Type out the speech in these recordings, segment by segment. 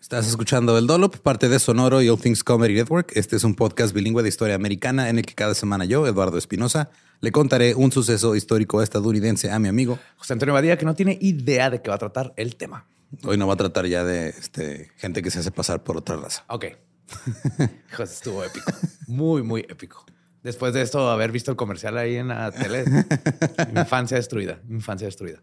Estás escuchando El Dolop, parte de Sonoro y All Things Comedy Network. Este es un podcast bilingüe de historia americana en el que cada semana yo, Eduardo Espinosa, le contaré un suceso histórico estadounidense a mi amigo José Antonio Badía, que no tiene idea de qué va a tratar el tema. Hoy no va a tratar ya de este, gente que se hace pasar por otra raza. Ok. José estuvo épico. Muy, muy épico. Después de esto, haber visto el comercial ahí en la tele, infancia destruida, infancia destruida.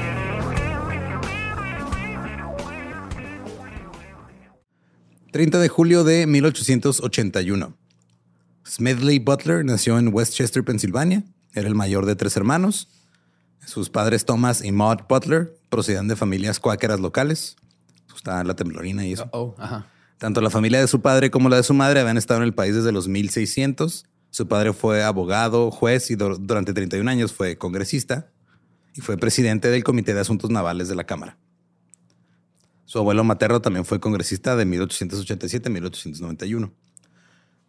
...30 de julio de 1881. Smedley Butler nació en Westchester, Pensilvania. Era el mayor de tres hermanos. Sus padres Thomas y Maud Butler procedían de familias cuáqueras locales. Está la temblorina y eso. Oh, ajá. Tanto la familia de su padre como la de su madre habían estado en el país desde los 1600. Su padre fue abogado, juez y dur- durante 31 años fue congresista y fue presidente del Comité de Asuntos Navales de la Cámara. Su abuelo materno también fue congresista de 1887 a 1891.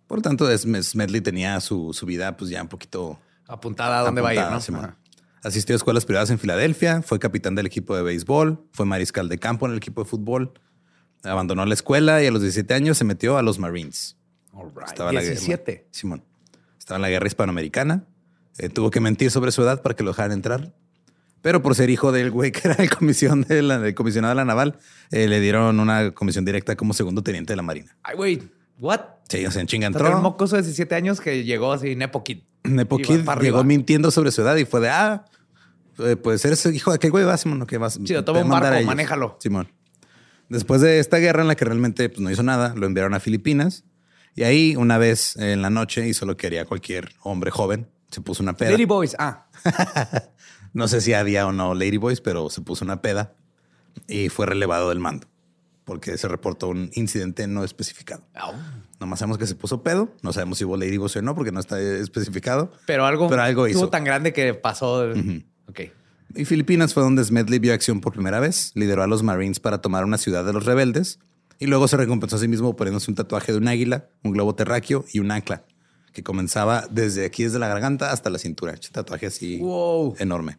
Por lo tanto, Sm- Smedley tenía su, su vida pues ya un poquito Apuntada a dónde va a ir, ¿no? Asistió a escuelas privadas en Filadelfia, fue capitán del equipo de béisbol, fue mariscal de campo en el equipo de fútbol, abandonó la escuela y a los 17 años se metió a los Marines. All right. Estaba en la guerra. 17. Simón. Estaba en la guerra hispanoamericana. Eh, tuvo que mentir sobre su edad para que lo dejaran entrar. Pero por ser hijo del güey que era el, comisión de la, el comisionado de la naval, eh, le dieron una comisión directa como segundo teniente de la Marina. Ay, güey. What? Sí, o sea, en chinga Entró entró. un mocoso de 17 años que llegó así, Nepo Kid. Nepo Kid llegó arriba. mintiendo sobre su edad y fue de, ah, eh, pues eres hijo de aquel güey, va, Simón, que vas Chido, te toma un barco, a ellos". manéjalo. Simón. Después de esta guerra en la que realmente pues, no hizo nada, lo enviaron a Filipinas y ahí una vez en la noche hizo lo que haría cualquier hombre joven, se puso una peda. Lady Boys. Ah, No sé si había o no Ladyboys, pero se puso una peda y fue relevado del mando. porque se reportó un incidente no especificado. Nomás sabemos que se puso pedo. No sabemos si hubo ladybug o no, porque no está especificado. Pero algo, Pero algo hizo. tan grande que pasó. Ok. Y Filipinas fue donde Smedley vio acción por primera vez. Lideró a los Marines para tomar una ciudad de los rebeldes. Y luego se recompensó a sí mismo poniéndose un tatuaje de un águila, un globo terráqueo y un ancla, que comenzaba desde aquí, desde la garganta hasta la cintura. Tatuaje así Wow. enorme.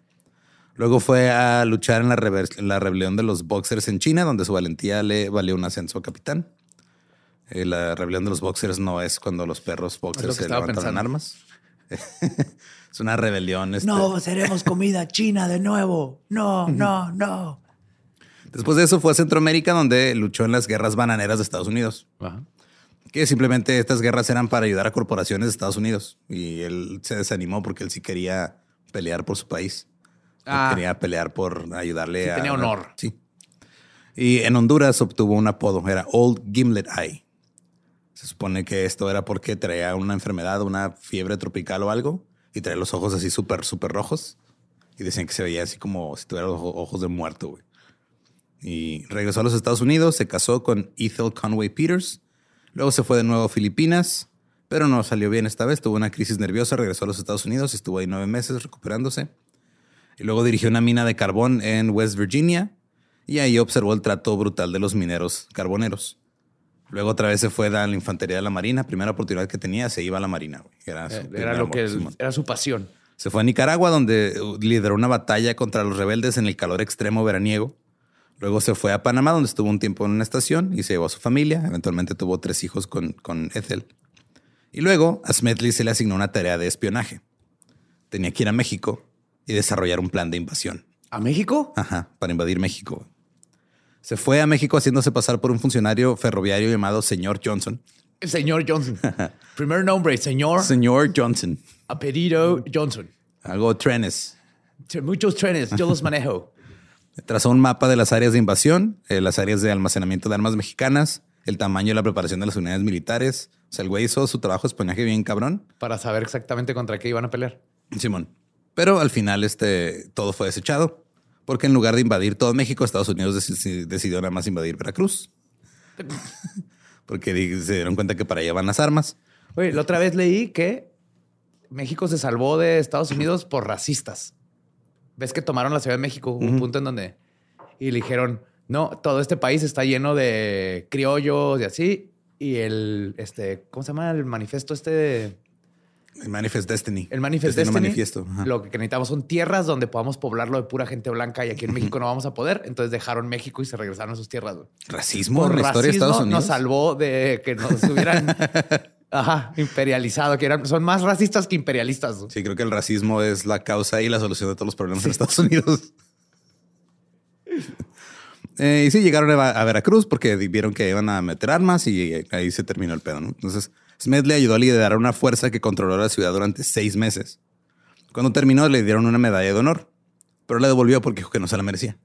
Luego fue a luchar en la, en la rebelión de los boxers en China, donde su valentía le valió un ascenso a capitán. Eh, la rebelión de los boxers no es cuando los perros boxers se levantan en pensando. armas. es una rebelión. este. No, seremos comida china de nuevo. No, no, no. Después de eso fue a Centroamérica, donde luchó en las guerras bananeras de Estados Unidos. Ajá. Que simplemente estas guerras eran para ayudar a corporaciones de Estados Unidos. Y él se desanimó porque él sí quería pelear por su país. Ah. quería pelear por ayudarle Sí, a. tenía honor. Sí. Y en Honduras obtuvo un apodo, era Old Gimlet Eye. Se supone que esto era porque traía una enfermedad, una fiebre tropical o algo, y traía los ojos así súper, súper rojos. Y decían que se veía así como si tuviera los ojo- ojos de muerto, güey. Y regresó a los Estados Unidos, se casó con Ethel Conway Peters. Luego se fue de nuevo a Filipinas, pero no salió bien esta vez. Tuvo una crisis nerviosa, regresó a los Estados Unidos, estuvo ahí nueve meses recuperándose. Y luego dirigió una mina de carbón en West Virginia y ahí observó el trato brutal de los mineros carboneros. Luego otra vez se fue a la infantería de la Marina. Primera oportunidad que tenía, se iba a la Marina. Era, su Eh, Era lo que Simón. era su pasión. Se fue a Nicaragua, donde uh, lideró una batalla contra los rebeldes en el calor extremo veraniego. Luego se fue a Panamá, donde estuvo un tiempo en una estación y se llevó a su familia. Eventualmente tuvo tres hijos con, con Ethel. Y luego a Smedley se le asignó una tarea de espionaje. Tenía que ir a México y desarrollar un plan de invasión. ¿A México? Ajá, para invadir México. Se fue a México haciéndose pasar por un funcionario ferroviario llamado señor Johnson. El señor Johnson. Primer nombre, señor Señor Johnson. apellido Johnson. Hago trenes. Muchos trenes, yo los manejo. Trazó un mapa de las áreas de invasión, eh, las áreas de almacenamiento de armas mexicanas, el tamaño y la preparación de las unidades militares. O sea, el güey hizo su trabajo de espionaje bien cabrón. Para saber exactamente contra qué iban a pelear. Simón. Pero al final este, todo fue desechado. Porque en lugar de invadir todo México, Estados Unidos deci- decidió nada más invadir Veracruz. porque se dieron cuenta que para allá van las armas. Oye, la otra vez leí que México se salvó de Estados Unidos por racistas. Ves que tomaron la Ciudad de México, un punto en donde y le dijeron, no, todo este país está lleno de criollos y así. Y el, este, ¿cómo se llama el manifiesto este? de- El Manifest Destiny. El Manifest Destiny. Manifiesto. Ajá. Lo que necesitamos son tierras donde podamos poblarlo de pura gente blanca y aquí en México no vamos a poder. Entonces dejaron México y se regresaron a sus tierras. Racismo Por en la historia de racismo Estados Unidos. nos salvó de que nos hubieran ajá, imperializado, que eran, son más racistas que imperialistas. Sí, creo que el racismo es la causa y la solución de todos los problemas en Estados Unidos. Eh, y sí, llegaron a Veracruz porque vieron que iban a meter armas y ahí se terminó el pedo. ¿no? Entonces, Smedley ayudó a liderar una fuerza que controló la ciudad durante seis meses. Cuando terminó, le dieron una medalla de honor, pero la devolvió porque dijo que no se la merecía.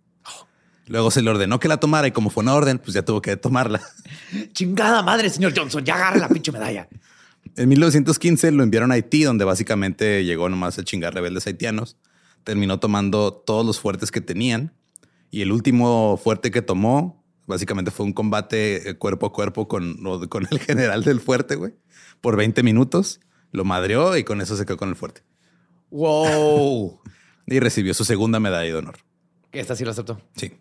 Luego se le ordenó que la tomara y como fue una orden, pues ya tuvo que tomarla. Chingada madre, señor Johnson, ya agarre la pinche medalla. En 1915 lo enviaron a Haití, donde básicamente llegó nomás a chingar rebeldes haitianos. Terminó tomando todos los fuertes que tenían. Y el último fuerte que tomó, básicamente fue un combate eh, cuerpo a cuerpo con, con el general del fuerte, güey. Por 20 minutos. Lo madreó y con eso se quedó con el fuerte. Wow. Y recibió su segunda medalla de honor. Esta sí lo aceptó. Sí.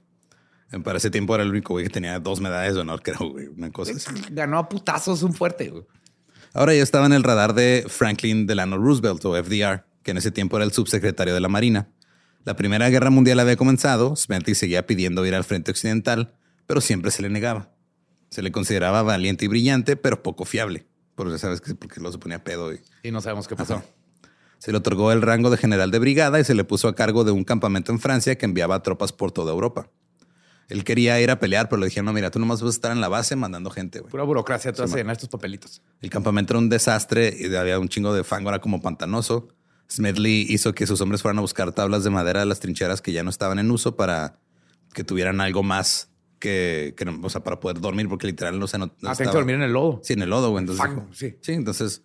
Para ese tiempo era el único güey que tenía dos medallas de honor, creo, güey. Una cosa así. Ganó a putazos un fuerte. güey. Ahora ya estaba en el radar de Franklin Delano Roosevelt o FDR, que en ese tiempo era el subsecretario de la Marina. La Primera Guerra Mundial había comenzado, Smedley seguía pidiendo ir al frente occidental, pero siempre se le negaba. Se le consideraba valiente y brillante, pero poco fiable. Por eso sabes que porque lo se ponía pedo y Y no sabemos qué pasó. Ajá. se le otorgó el rango de general de brigada y se le puso a cargo de un campamento en Francia que enviaba tropas por toda Europa. Él quería ir a pelear, pero le dijeron, no, mira, tú nomás vas a estar en la base mandando gente, güey. Pura burocracia, tú haces llenar estos papelitos. El campamento era un desastre y había un chingo de fango, era como pantanoso. Smedley hizo que sus hombres fueran a buscar tablas de madera de las trincheras que ya no estaban en uso para que tuvieran algo más que, o sea, para poder dormir, porque literal no se no, no Ah, que dormir en el lodo. Sí, en el lodo, güey. Entonces, Fango, sí. sí, entonces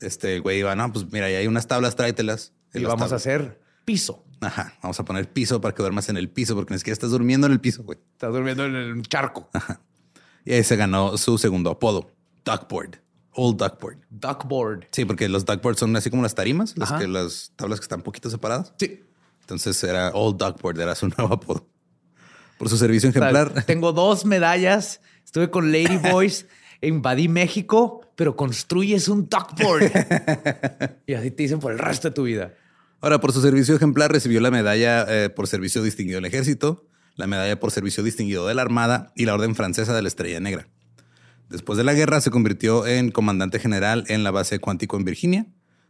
este güey iba, no, pues mira, ahí hay unas tablas, tráetelas. Y vamos a hacer piso. Ajá, vamos a poner piso para que duermas en el piso, porque ni siquiera estás durmiendo en el piso, güey. Estás durmiendo en el charco. Y ahí se ganó su segundo apodo, Duckboard. Old Duckboard. Duckboard. Sí, porque los duckboards son así como las tarimas, las, Ajá. que, las tablas que están un poquito separadas. Sí. Entonces era Old Duckboard, era su nuevo apodo. Por su servicio O sea, ejemplar. tengo dos medallas. Estuve con Lady Boys. invadí México, pero construyes un duckboard. y así te dicen por el resto de tu vida. Ahora, por su servicio ejemplar, recibió la medalla eh, por servicio distinguido del ejército, la medalla por servicio distinguido de la Armada y la Orden Francesa de la Estrella Negra. Después de la guerra, se convirtió en comandante general en la base Cuántico en Virginia.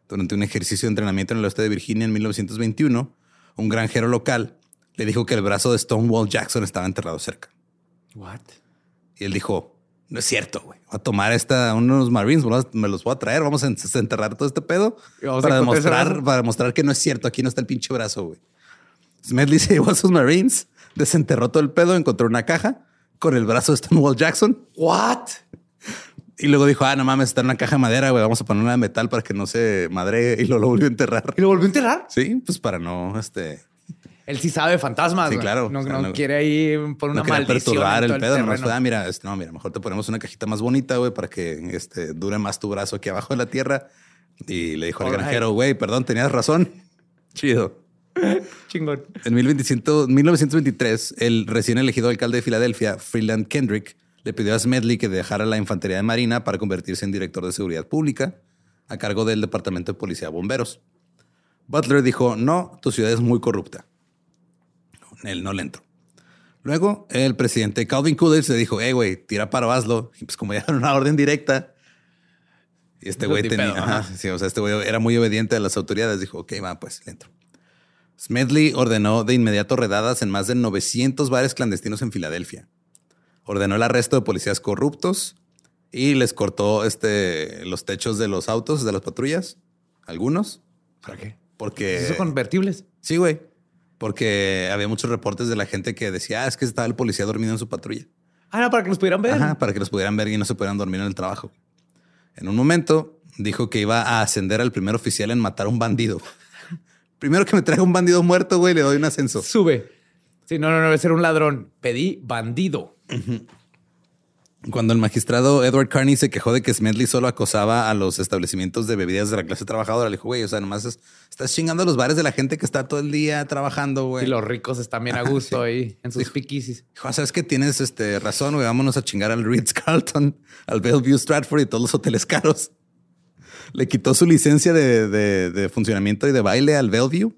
Durante un ejercicio de entrenamiento en el oeste de Virginia en 1921, un granjero local le dijo que el brazo de Stonewall Jackson estaba enterrado cerca. What? Y él dijo, no es cierto, güey. Voy a tomar esta, unos Marines, me los- voy a traer, vamos a enterrar todo este pedo para demostrar, para demostrar que no es cierto. Aquí no está el pinche brazo, güey. Smedley se llevó a sus Marines, desenterró todo el pedo, encontró una caja con el brazo de Stonewall Jackson What? y luego dijo, ah, no mames, está en una caja de madera, güey. Vamos a poner una de metal para que no se madre y lo, lo volvió a enterrar. ¿Y lo volvió a enterrar? Sí, pues para no, este, Él sí sabe fantasmas. Sí, claro. No, O sea, no no- quiere ahí por una no maldición. perturbar el pedo. fue, ah, mira, no, mira, mejor te ponemos una cajita más bonita, güey, para que este, dure más tu brazo aquí abajo de la tierra. Y le dijo al Alright. granjero, güey, perdón, tenías razón. Chido. Chingón. En 1900 1923, el recién elegido alcalde de Filadelfia, Freeland Kendrick, le pidió a Smedley que dejara la infantería de marina para convertirse en director de seguridad pública a cargo del departamento de policía de bomberos. Butler dijo, no, tu ciudad es muy corrupta. Él no le entró. Luego, el presidente Calvin Coolidge le dijo, hey, güey, tira para hazlo. Y pues como ya era una orden directa, y este güey Ni tenía, ajá, sí, o sea, este güey era muy obediente a las autoridades. Dijo, ok, va, pues le entro. Smedley ordenó de inmediato redadas en más de 900 bares clandestinos en Filadelfia. Ordenó el arresto de policías corruptos y les cortó este, los techos de los autos, de las patrullas, algunos, ¿Para qué? porque... ¿Eso convertibles? Sí, güey. Porque había muchos reportes de la gente que decía, ah, es que estaba el policía dormido en su patrulla. Ah, no, para que los pudieran ver. Ajá, para que los pudieran ver y no se pudieran dormir en el trabajo. En un momento dijo que iba a ascender al primer oficial en matar a un bandido. Primero que me traiga un bandido muerto, güey, le doy un ascenso. Sube. Sí, no, no, no, debe ser un ladrón. Pedí bandido. Cuando el magistrado Edward Carney se quejó de que Smedley solo acosaba a los establecimientos de bebidas de la clase trabajadora, le dijo, güey, o sea, nomás es- estás chingando a los bares de la gente que está todo el día trabajando, güey. Y los ricos están bien a gusto ahí en sus piquisis. Dijo, sabes que tienes este, razón, güey. Vámonos a chingar al Ritz Carlton, al Bellevue Stratford y todos los hoteles caros. Le quitó su licencia de, de- de funcionamiento y de baile al Bellevue.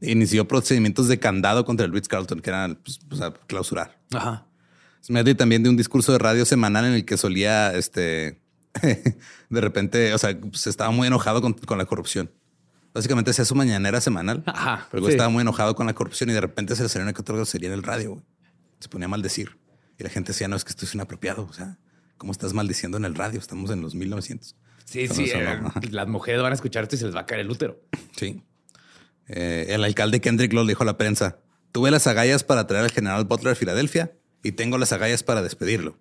e Inició procedimientos de candado contra el Ritz Carlton, que eran pues, sea, clausurar. Ajá. Smedley también de un discurso de radio semanal en el que solía, este, de repente, o sea, pues, estaba muy enojado con, con la corrupción. Básicamente hacía su mañanera semanal. Ajá, Pero sí. estaba muy enojado con la corrupción y de repente se le salió una que otra grosería en el radio. güey. Se ponía a maldecir. Y la gente decía, no, es que esto es inapropiado. O sea, ¿cómo estás maldiciendo en el radio? Estamos en los 1900. Sí, sí. eh, las mujeres van a escuchar esto y se les va a caer el útero. Sí. Eh, el alcalde Kendrick lo dijo a la prensa. Tuve las agallas para traer al general Butler a Filadelfia y tengo las agallas para despedirlo.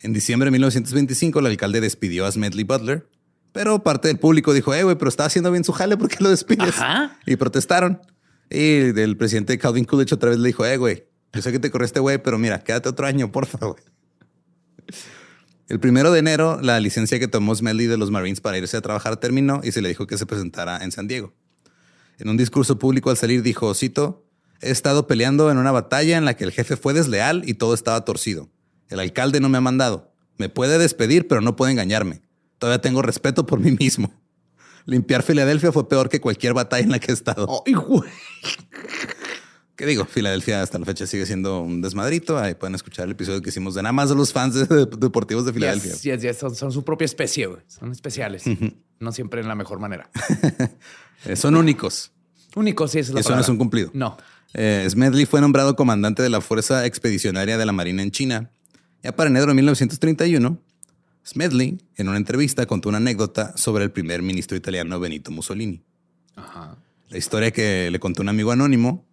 En diciembre de 1925, el alcalde despidió a Smedley Butler, pero parte del público dijo, eh, güey, pero está haciendo bien su jale, ¿por qué lo despides? Ajá. Y protestaron. Y el presidente Calvin Coolidge otra vez le dijo, eh, güey, yo sé que te corrió este güey, pero mira, quédate otro año, por favor. El primero de enero, la licencia que tomó Smedley de los Marines para irse a trabajar terminó y se le dijo que se presentara en San Diego. En un discurso público al salir dijo, cito, he estado peleando en una batalla en la que el jefe fue desleal y todo estaba torcido. El alcalde no me ha mandado. Me puede despedir, pero no puede engañarme. Todavía tengo respeto por mí mismo. Limpiar Filadelfia fue peor que cualquier batalla en la que he estado. Ay, güey. ¿Qué digo? Filadelfia hasta la fecha sigue siendo un desmadrito. Ahí pueden escuchar el episodio que hicimos de nada más de los fans de- de- deportivos de Filadelfia. Yes, yes, yes. Son, son su propia especie, güey. Son especiales. No siempre en la mejor manera. Eh, son únicos. Único, sí, es la Eso no es un cumplido. No. Eh, Smedley fue nombrado comandante de la Fuerza Expedicionaria de la Marina en China. Ya para enero de 1931, Smedley, en una entrevista, contó una anécdota sobre el primer ministro italiano Benito Mussolini. Ajá. La historia que le contó un amigo anónimo,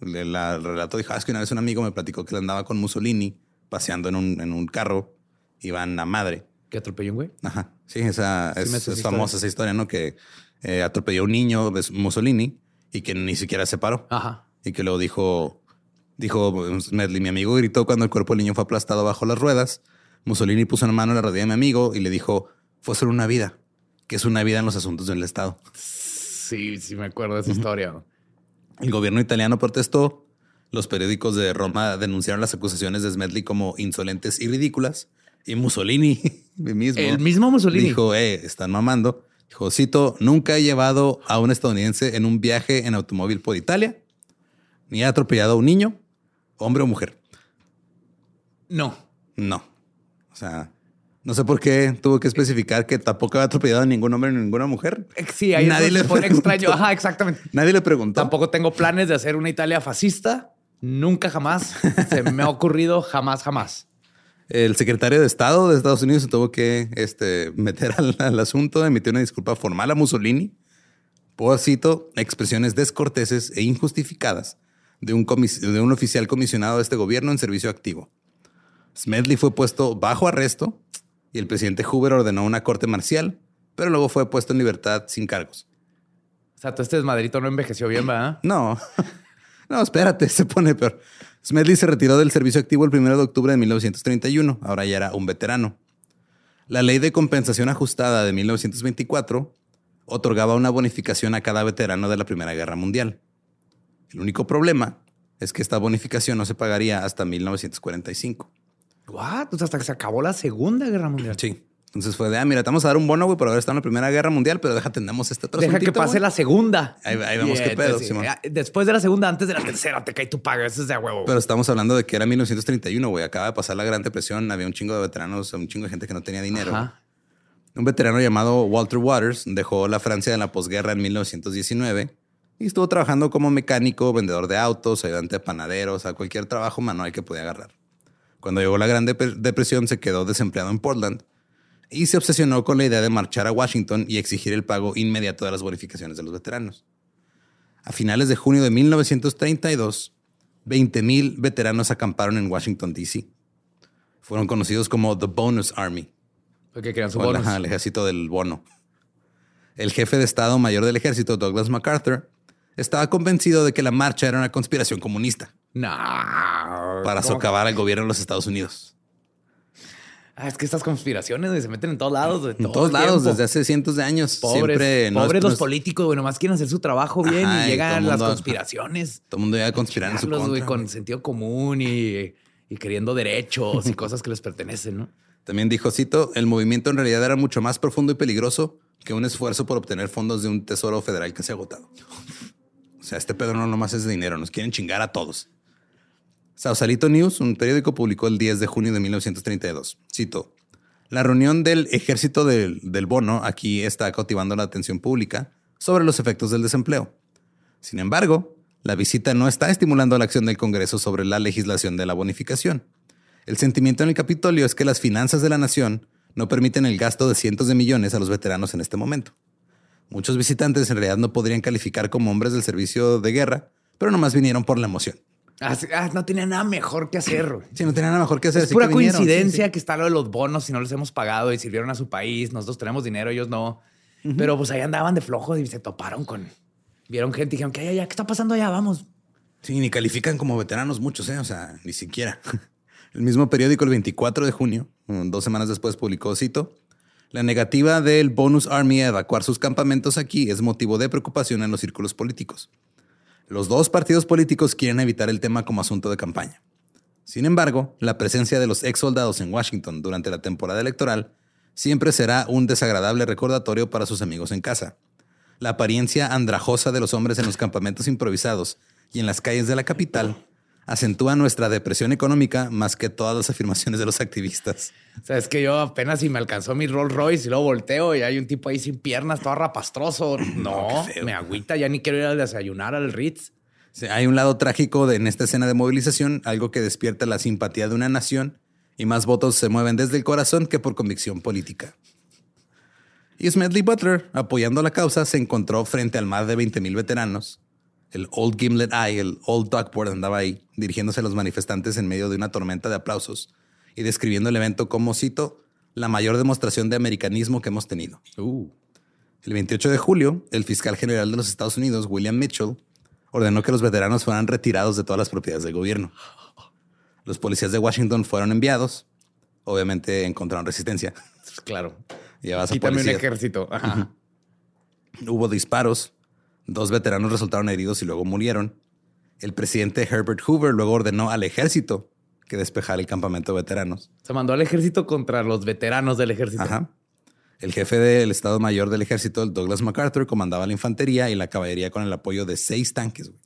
le la relató, dijo, "Ah, es que una vez un amigo me platicó que andaba con Mussolini paseando en un, en un carro, iban a madre. ¿Qué atropelló un güey? Ajá. Sí, esa Sí, es, es esa famosa esa historia, ¿no? Que eh, atropelló a un niño de Mussolini y que ni siquiera se paró. Ajá. Y que luego dijo, dijo Smedley, mi amigo gritó cuando el cuerpo del niño fue aplastado bajo las ruedas Mussolini puso una mano en la rodilla de mi amigo y le dijo, fue solo una vida, que es una vida en los asuntos del Estado. Sí, sí me acuerdo de esa historia. El gobierno italiano protestó. Los periódicos de Roma denunciaron las acusaciones de Smedley como insolentes y ridículas. Y Mussolini mismo, El mismo Mussolini. dijo, eh, están mamando. Dijo, cito, nunca he llevado a un estadounidense en un viaje en automóvil por Italia, ni he atropellado a un niño, hombre o mujer. No. No. O sea, no sé por qué tuvo que especificar que tampoco había atropellado a ningún hombre ni ninguna mujer. Eh, Sí, ahí Nadie le pone preguntó. extraño. Ajá, exactamente. Nadie le preguntó. Tampoco tengo planes de hacer una Italia fascista. Nunca jamás. Se me ha ocurrido jamás, jamás. El secretario de Estado de Estados Unidos se tuvo que este, meter al, al asunto, emitió una disculpa formal a Mussolini por, cito, expresiones descorteses e injustificadas de un, comis- de un oficial comisionado de este gobierno en servicio activo. Smedley fue puesto bajo arresto y el presidente Hoover ordenó una corte marcial, pero luego fue puesto en libertad sin cargos. O sea, todo este desmadrito no envejeció bien, ¿verdad? No, no, espérate, se pone peor. Smedley se retiró del servicio activo el 1 de octubre de 1931. Ahora ya era un veterano. La ley de compensación ajustada de 1924 otorgaba una bonificación a cada veterano de la Primera Guerra Mundial. El único problema es que esta bonificación no se pagaría hasta 1945. What? Pues hasta que se acabó la Segunda Guerra Mundial. Sí. Entonces fue de, ah, mira, te vamos a dar un bono, güey, por haber estado en la Primera Guerra Mundial, pero déjate, tenemos este otro Deja que pase güey". la segunda. Ahí- ahí vemos qué pedo, entonces, Simón. eh, Después de la segunda, antes de la tercera, te cae tu paga. Eso es de huevo. Pero estamos hablando de que era 1931, güey. Acaba de pasar la Gran Depresión. Había un chingo de veteranos, un chingo de gente que no tenía dinero. Ajá. Un veterano llamado Walter Waters dejó la Francia de la posguerra en 1919 y estuvo trabajando como mecánico, vendedor de autos, ayudante de panaderos, o sea, cualquier trabajo manual que podía agarrar. Cuando llegó la Gran Dep- Depresión, se quedó desempleado en Portland y se obsesionó con la idea de marchar a Washington y exigir el pago inmediato de las bonificaciones de los veteranos. A finales de junio de 1932, 20 mil veteranos acamparon en Washington, D.C. Fueron conocidos como The Bonus Army, Porque querían su bonus. el ejército del bono. El jefe de Estado Mayor del Ejército, Douglas MacArthur, estaba convencido de que la marcha era una conspiración comunista No. para socavar al gobierno de los Estados Unidos. Ah, es que estas conspiraciones se meten en todos lados. En todo todos lados, desde hace cientos de años. Pobres, siempre pobres los políticos, güey, nomás quieren hacer su trabajo bien Ajá, y llegan las mundo- conspiraciones. Todo el mundo iba a conspirar en su contra. con güey. sentido común y, y queriendo derechos y cosas que les pertenecen, ¿no? También dijo, cito, el movimiento en realidad era mucho más profundo y peligroso que un esfuerzo por obtener fondos de un tesoro federal que se ha agotado. O sea, este pedo no nomás es de dinero, nos quieren chingar a todos. Sausalito News, un periódico, publicó el 10 de junio de 1932. Cito, la reunión del ejército del, del bono aquí está cautivando la atención pública sobre los efectos del desempleo. Sin embargo, la visita no está estimulando la acción del Congreso sobre la legislación de la bonificación. El sentimiento en el Capitolio es que las finanzas de la nación no permiten el gasto de cientos de millones a los veteranos en este momento. Muchos visitantes en realidad no podrían calificar como hombres del servicio de guerra, pero nomás vinieron por la emoción. Ah, sí, ah, no tenía nada mejor que hacer. Si no tenían nada mejor que hacer. Es así pura que coincidencia Sí, sí. que está lo de los bonos y no les hemos pagado y sirvieron a su país. Nosotros tenemos dinero, ellos no. Pero pues ahí andaban de flojos y se toparon con. Vieron gente y dijeron que ya, ¿qué está pasando allá? Vamos. Sí, ni califican como veteranos muchos, ¿eh? O sea, ni siquiera. El mismo periódico, el 24 de junio, mm, dos semanas después, publicó, cito, la negativa del Bonus Army a evacuar sus campamentos aquí es motivo de preocupación en los círculos políticos. Los dos partidos políticos quieren evitar el tema como asunto de campaña. Sin embargo, la presencia de los ex soldados en Washington durante la temporada electoral siempre será un desagradable recordatorio para sus amigos en casa. La apariencia andrajosa de los hombres en los campamentos improvisados y en las calles de la capital acentúa nuestra depresión económica más que todas las afirmaciones de los activistas. O sea, es que yo apenas si me alcanzó mi Rolls Royce y luego volteo y hay un tipo ahí sin piernas, todo rapastroso. No, me agüita, ya ni quiero ir a desayunar al Ritz. Sí, hay un lado trágico de, en esta escena de movilización, algo que despierta la simpatía de una nación y más votos se mueven desde el corazón que por convicción política. Y Smedley Butler, apoyando la causa, se encontró frente al mar de 20.000 veteranos. El Old Gimlet Eye, el Old Duckboard andaba ahí, dirigiéndose a los manifestantes en medio de una tormenta de aplausos y describiendo el evento como, cito, la mayor demostración de americanismo que hemos tenido. El 28 de julio, el fiscal general de los Estados Unidos, William Mitchell, ordenó que los veteranos fueran retirados de todas las propiedades del gobierno. Los policías de Washington fueron enviados obviamente encontraron resistencia. Claro. Llevas a Quítame un policía. ejército. Ajá. Hubo disparos, dos veteranos resultaron heridos y luego murieron. El presidente Herbert Hoover luego ordenó al ejército que despejara el campamento de veteranos. Se mandó al ejército contra los veteranos del ejército. Ajá. El jefe del Estado Mayor del Ejército, el Douglas MacArthur, comandaba la infantería y la caballería con el apoyo de seis tanques. güey.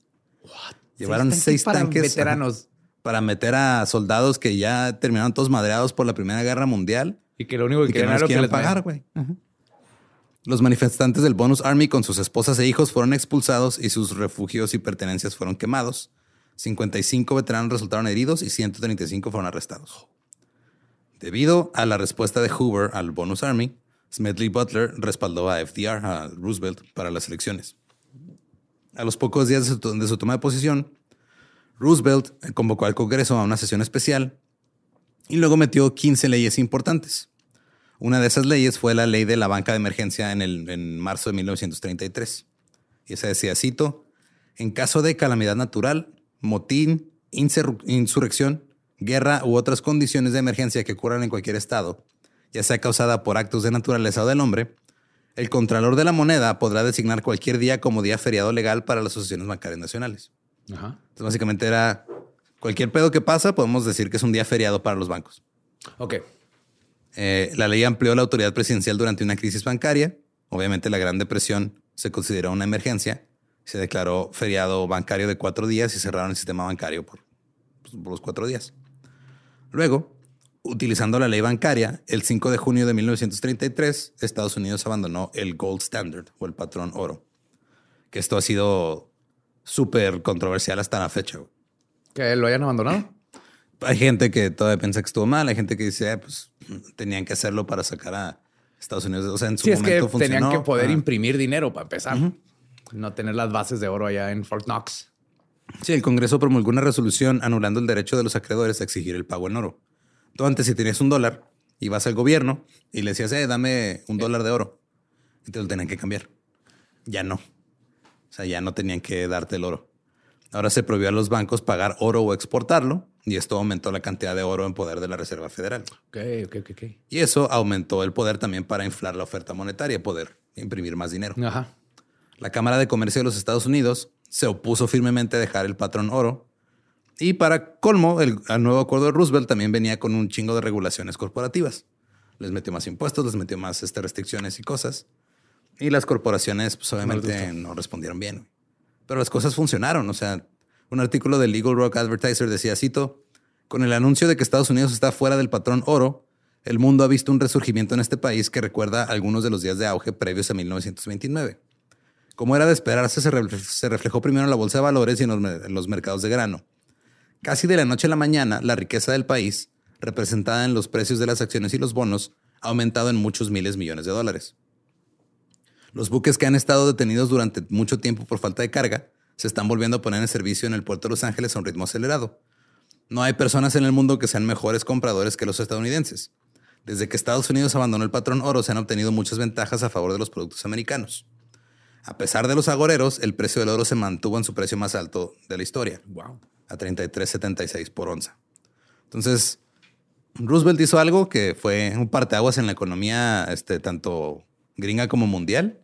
Llevaron seis, para tanques ajá, veteranos. para meter a soldados que ya terminaron todos madreados por la Primera Guerra Mundial Y que lo único que y que querían no era les lo que quieren pagar, güey. Los manifestantes del Bonus Army con sus esposas e hijos fueron expulsados y sus refugios y pertenencias fueron quemados. 55 veteranos resultaron heridos y 135 fueron arrestados. Debido a la respuesta de Hoover al Bonus Army, Smedley Butler respaldó a FDR, a Roosevelt, para las elecciones. A los pocos días de su, de su toma de posición, Roosevelt convocó al Congreso a una sesión especial y luego metió 15 leyes importantes. Una de esas leyes fue la ley de la banca de emergencia en, el, en marzo de 1933. Y esa decía, cito, en caso de calamidad natural, motín, insurrección, guerra u otras condiciones de emergencia que ocurran en cualquier estado, ya sea causada por actos de naturaleza o del hombre, el Contralor de la Moneda podrá designar cualquier día como día feriado legal para las asociaciones bancarias nacionales. Ajá. Entonces, básicamente era cualquier pedo que pasa, podemos decir que es un día feriado para los bancos. Ok. Eh, la ley amplió la autoridad presidencial durante una crisis bancaria. Obviamente la Gran Depresión se consideró una emergencia. Se declaró feriado bancario de cuatro días y cerraron el sistema bancario por, pues, los cuatro días. Luego, utilizando la ley bancaria, el 5 de junio de 1933, Estados Unidos abandonó el Gold Standard o el patrón oro. Que esto ha sido súper controversial hasta la fecha. ¿Que lo hayan abandonado? Hay gente que todavía piensa que estuvo mal, hay gente que dice, "Eh, pues tenían que hacerlo para sacar a Estados Unidos. O sea, en su Sí, es que momento tenían funcionó. que poder imprimir dinero para empezar. No tener las bases de oro allá en Fort Knox. Sí, el Congreso promulgó una resolución anulando el derecho de los acreedores a exigir el pago en oro. Tú antes, si tenías un dólar, ibas al gobierno y le decías, eh, dame un dólar de oro. Y te lo tenían que cambiar. Ya no. O sea, ya no tenían que darte el oro. Ahora se prohibió a los bancos pagar oro o exportarlo y esto aumentó la cantidad de oro en poder de la Reserva Federal. Ok, ok, ok. Y eso aumentó el poder también para inflar la oferta monetaria, poder imprimir más dinero. Ajá. La Cámara de Comercio de los Estados Unidos se opuso firmemente a dejar el patrón oro. Y para colmo, el, el nuevo acuerdo de Roosevelt también venía con un chingo de regulaciones corporativas. Les metió más impuestos, les metió más este, restricciones y cosas. Y las corporaciones, pues obviamente no respondieron bien. Pero las cosas funcionaron. O sea, un artículo del Legal Rock Advertiser decía, cito, con el anuncio de que Estados Unidos está fuera del patrón oro, el mundo ha visto un resurgimiento en este país que recuerda algunos de los días de auge previos a 1929. Como era de esperarse, se, refle- se reflejó primero en la bolsa de valores y en los mercados de grano. Casi de la noche a la mañana, la riqueza del país, representada en los precios de las acciones y los bonos, ha aumentado en muchos miles millones de dólares. Los buques que han estado detenidos durante mucho tiempo por falta de carga se están volviendo a poner en servicio en el puerto de Los Ángeles a un ritmo acelerado. No hay personas en el mundo que sean mejores compradores que los estadounidenses. Desde que Estados Unidos abandonó el patrón oro, se han obtenido muchas ventajas a favor de los productos americanos. A pesar de los agoreros, el precio del oro se mantuvo en su precio más alto de la historia, Wow. a 33.76 por onza. Entonces, Roosevelt hizo algo que fue un parteaguas en la economía, este, tanto gringa como mundial.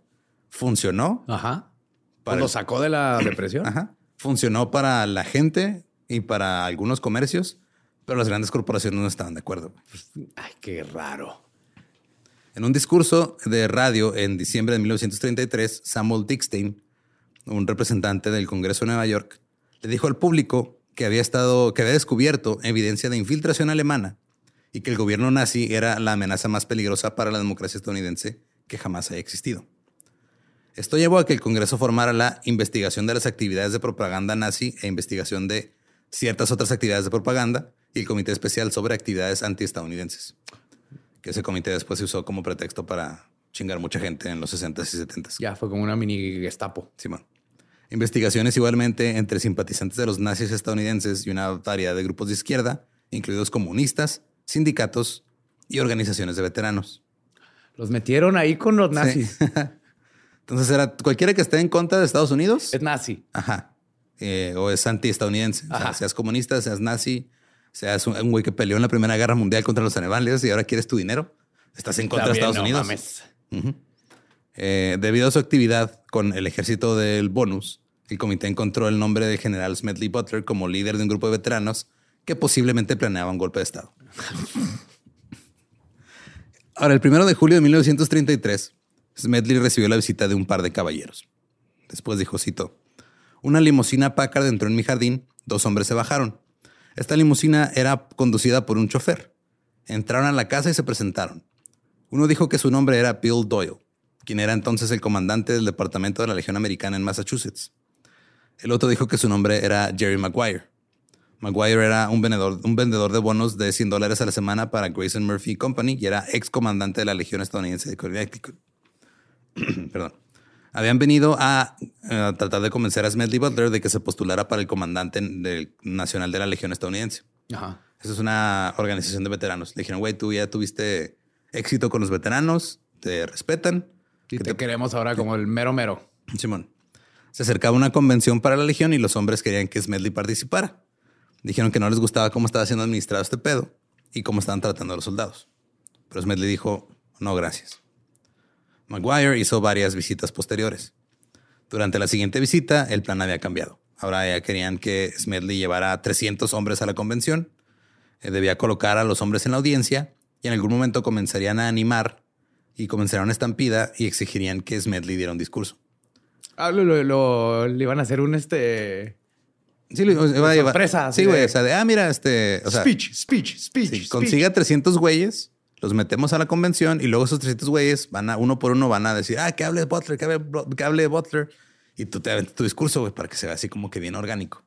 Funcionó. Ajá. Para Pues lo sacó de la depresión. Ajá. Funcionó para la gente y para algunos comercios, pero las grandes corporaciones no estaban de acuerdo. Ay, qué raro. En un discurso de radio en diciembre de 1933, Samuel Dickstein, un representante del Congreso de Nueva York, le dijo al público que había estado, que había descubierto evidencia de infiltración alemana y que el gobierno nazi era la amenaza más peligrosa para la democracia estadounidense que jamás haya existido. Esto llevó a que el Congreso formara la investigación de las actividades de propaganda nazi e investigación de ciertas otras actividades de propaganda y el Comité Especial sobre Actividades Antiestadounidenses que ese comité después se usó como pretexto para chingar mucha gente en los 60s y 70s. Ya fue como una mini gestapo. Simón. Investigaciones igualmente entre simpatizantes de los nazis estadounidenses y una variedad de grupos de izquierda, incluidos comunistas, sindicatos y organizaciones de veteranos. Los metieron ahí con los nazis. Entonces era cualquiera que esté en contra de Estados Unidos, Es nazi. ajá, eh, o es anti-estadounidense. O sea, seas comunista, seas nazi, O sea, es un güey que peleó en la Primera Guerra Mundial contra los animales y ahora quieres tu dinero. Estás en contra de Estados Unidos. Eh, debido a su actividad con el ejército del bonus, el comité encontró el nombre del general Smedley Butler como líder de un grupo de veteranos que posiblemente planeaba un golpe de Estado. Ahora, el primero de julio de 1933, Smedley recibió la visita de un par de caballeros. Después dijo, cito, una limusina Packard entró en mi jardín, dos hombres se bajaron. Esta limusina era conducida por un chofer. Entraron a la casa y se presentaron. Uno dijo que su nombre era Bill Doyle, quien era entonces el comandante del Departamento de la Legión Americana en Massachusetts. El otro dijo que su nombre era Jerry Maguire. Maguire era un vendedor, un vendedor de bonos de 100 dólares a la semana para Grayson Murphy Company y era ex comandante de la Legión Estadounidense de Connecticut. Perdón. Habían venido a, tratar de convencer a Smedley Butler de que se postulara para el comandante nacional de la Legión Estadounidense. Ajá. Esa es una organización de veteranos. Le dijeron, güey, tú ya tuviste éxito con los veteranos, te respetan. Y te, queremos ahora como el mero mero. Simón. Se acercaba una convención para la Legión y los hombres querían que Smedley participara. Dijeron que no les gustaba cómo estaba siendo administrado este pedo y cómo estaban tratando a los soldados. Pero Smedley dijo, no, gracias. Maguire hizo varias visitas posteriores. Durante la siguiente visita, el plan había cambiado. Ahora ya querían que Smedley llevara a 300 hombres a la convención. Eh, debía colocar a los hombres en la audiencia y en algún momento comenzarían a animar y comenzarían una estampida y exigirían que Smedley diera un discurso. Ah, lo, le iban a hacer un este. Sí, lo iba a llevar. Sí, güey. O sea, de, ah, mira, este. speech, speech, speech. Consigue a 300 güeyes, los metemos a la convención y luego esos 300 güeyes van a, uno por uno, van a decir, ah, que hable Butler, que hable, que hable Butler. Y tú te aventas tu discurso, güey, para que se vea así como que bien orgánico.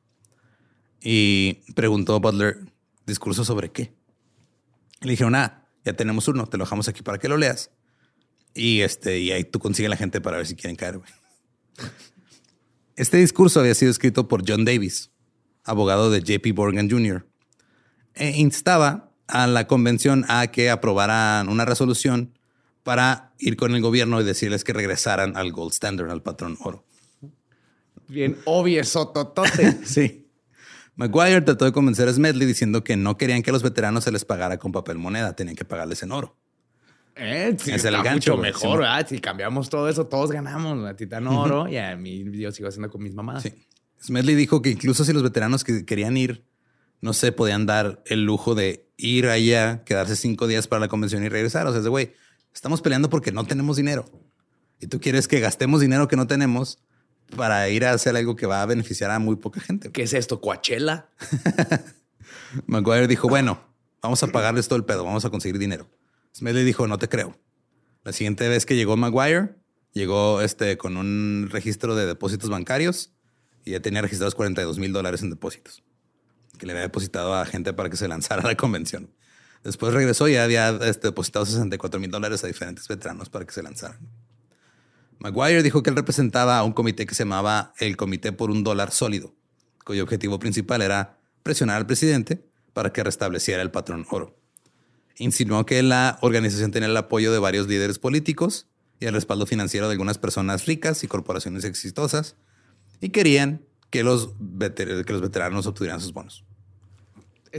Y preguntó Butler, ¿discurso sobre qué? le dijeron, ah, ya tenemos uno, te lo dejamos aquí para que lo leas. Y este, y ahí tú consigues la gente para ver si quieren caer, güey. Este discurso había sido escrito por John Davis, abogado de JP Morgan Jr., e instaba a la convención a que aprobaran una resolución para ir con el gobierno y decirles que regresaran al gold standard, al patrón oro. Bien obvio, sototote. sí. Maguire trató de convencer a Smedley diciendo que no querían que a los veteranos se les pagara con papel moneda, tenían que pagarles en oro. Eh, es el gancho, mucho mejor, ¿verdad? Si cambiamos todo eso, todos ganamos. A ti dan oro y a mí yo sigo haciendo con mis mamás. Sí. Smedley dijo que incluso si los veteranos que querían ir, no sé, podían dar el lujo de ir allá, quedarse cinco días para la convención y regresar. O sea, güey, estamos peleando porque no tenemos dinero. Y tú quieres que gastemos dinero que no tenemos para ir a hacer algo que va a beneficiar a muy poca gente. ¿Qué es esto? ¿Coachella? Maguire dijo, bueno, vamos a pagarles todo el pedo, vamos a conseguir dinero. Smedley dijo, no te creo. La siguiente vez que llegó Maguire, llegó este, con un registro de depósitos bancarios y ya tenía registrados 42 mil dólares en depósitos le había depositado a gente para que se lanzara a la convención. Después regresó y había este, depositado 64 mil dólares a diferentes veteranos para que se lanzaran. Maguire dijo que él representaba a un comité que se llamaba el Comité por un Dólar Sólido, cuyo objetivo principal era presionar al presidente para que restableciera el patrón oro. Insinuó que la organización tenía el apoyo de varios líderes políticos y el respaldo financiero de algunas personas ricas y corporaciones exitosas, y querían que los veteranos obtuvieran sus bonos.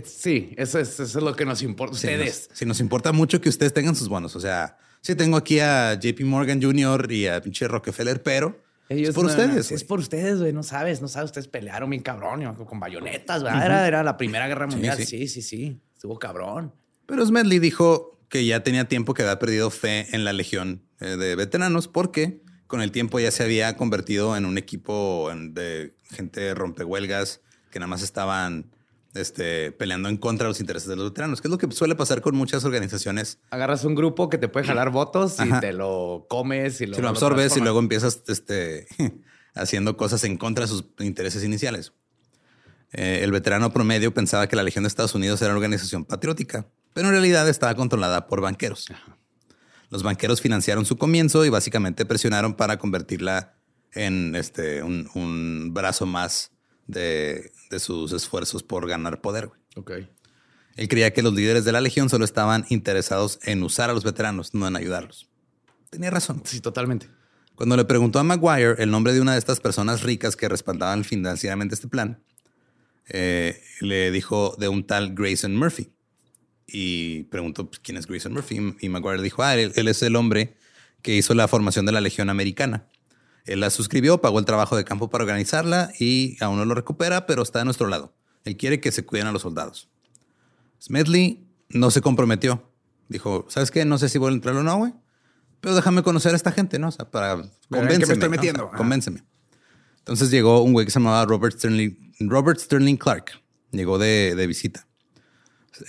Sí, eso es, eso es lo que nos importa ustedes. Sí, nos, importa mucho que ustedes tengan sus bonos. O sea, sí tengo aquí a JP Morgan Jr. y a pinche Rockefeller, pero es por ustedes. Es por ustedes, güey. No sabes, no sabes. Ustedes pelearon bien cabrón con bayonetas, ¿verdad? era, la Primera Guerra Mundial. Sí, sí, sí, Estuvo cabrón. Pero Smedley dijo que ya tenía tiempo que había perdido fe en la legión eh, de veteranos porque con el tiempo ya se había convertido en un equipo de gente rompehuelgas que nada más estaban este, peleando en contra de los intereses de los veteranos, que es lo que suele pasar con muchas organizaciones. Agarras un grupo que te puede jalar votos y te lo comes y lo, absorbes y luego empiezas este, haciendo cosas en contra de sus intereses iniciales. Eh, el veterano promedio pensaba que la Legión de Estados Unidos era una organización patriótica, pero en realidad estaba controlada por banqueros. Los banqueros financiaron su comienzo y básicamente presionaron para convertirla en este, un, brazo más de, sus esfuerzos por ganar poder. Okay. Él creía que los líderes de la legión solo estaban interesados en usar a los veteranos, no en ayudarlos. Tenía razón. Sí, totalmente. Cuando le preguntó a Maguire el nombre de una de estas personas ricas que respaldaban financieramente este plan, eh, le dijo de un tal Grayson Murphy. Y preguntó pues, quién es Grayson Murphy. Y Maguire dijo, ah, él, él es el hombre que hizo la formación de la Legión Americana. Él la suscribió, pagó el trabajo de campo para organizarla y aún no lo recupera, pero está a nuestro lado. Él quiere que se cuiden a los soldados. Smedley no se comprometió. Dijo, ¿sabes qué? No sé si voy a entrar o no, güey. Pero déjame conocer a esta gente, ¿no? O sea, para ¿en qué me convénceme. convénceme. Entonces llegó un güey que se llamaba Robert Sterling, Robert Sterling Clark. Llegó de, de visita.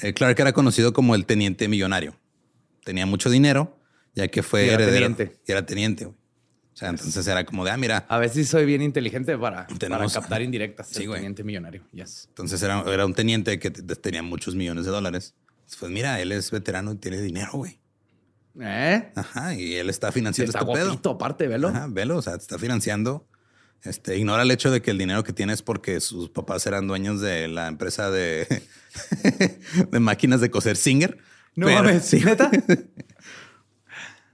Eh, Clark era conocido como el teniente millonario. Tenía mucho dinero, ya que fue Y era heredero. teniente. Y era teniente, güey. O sea, entonces era como de, ah, mira. A ver si soy bien inteligente para, para captar indirectas. Sí, el güey. teniente millonario. Yes. Entonces era, era un teniente que tenía muchos millones de dólares. Pues mira, él es veterano y tiene dinero, güey. ¿Eh? Ajá, y él está financiando Está este pedo. guapito, aparte, velo. Ajá, velo, o sea, te está financiando. Este, ignora el hecho de que el dinero que tiene es porque sus papás eran dueños de la empresa de, de máquinas de coser Singer. No Pero- mames, ¿sí, neta?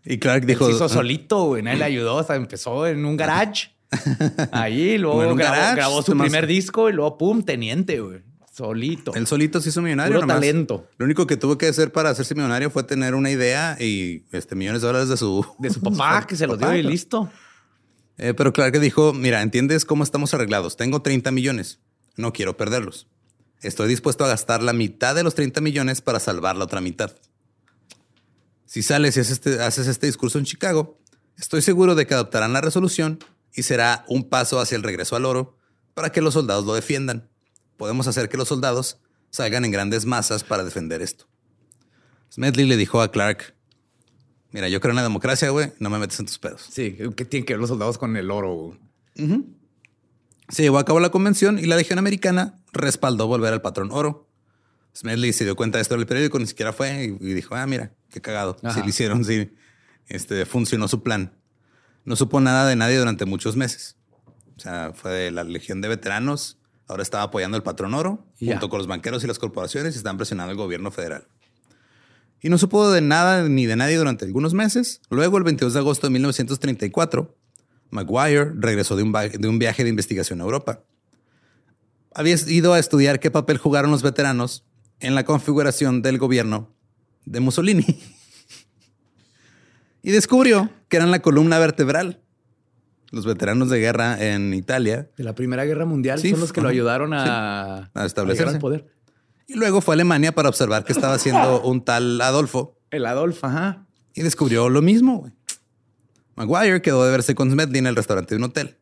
Y Clark Él dijo. se hizo "Ah, solito, güey. Nadie le ayudó. O sea, empezó en un garage. Ahí, luego grabó, garage, grabó su primer disco y luego, pum, teniente, güey. Solito. Él solito se hizo millonario. Puro nomás. talento. Lo único que tuvo que hacer para hacerse millonario fue tener una idea y este, millones de dólares de su, De su papá, que se los dio y listo. Eh, pero Clark dijo, mira, ¿entiendes cómo estamos arreglados? Tengo 30 millones. No quiero perderlos. Estoy dispuesto a gastar la mitad de los 30 millones para salvar la otra mitad. Si sales y haces este, haces este discurso en Chicago, estoy seguro de que adoptarán la resolución y será un paso hacia el regreso al oro para que los soldados lo defiendan. Podemos hacer que los soldados salgan en grandes masas para defender esto. Smedley le dijo a Clark, mira, yo creo en la democracia, güey, no me metes en tus pedos. Sí, ¿qué tienen que ver los soldados con el oro? Se llevó a cabo la convención y la Legión Americana respaldó volver al patrón oro. Smedley se dio cuenta de esto en el periódico, ni siquiera fue y, dijo, ah, mira, qué cagado. Ajá. Sí lo hicieron, sí. Este, funcionó su plan. No supo nada de nadie durante muchos meses. O sea, fue de la Legión de Veteranos. Ahora estaba apoyando al patrón oro junto con los banqueros y las corporaciones y están presionando al gobierno federal. Y no supo de nada ni de nadie durante algunos meses. Luego, el 22 de agosto de 1934, Maguire regresó de un, de un viaje de investigación a Europa. Había ido a estudiar qué papel jugaron los veteranos en la configuración del gobierno de Mussolini. y descubrió que eran la columna vertebral. Los veteranos de guerra en Italia. De la Primera Guerra Mundial Sí, son los que lo ayudaron a, Sí. A establecerse. poder. Y luego fue a Alemania para observar qué estaba haciendo un tal Adolfo. El Adolf, ajá. Y descubrió lo mismo. Maguire quedó de verse con Smedley en el restaurante de un hotel.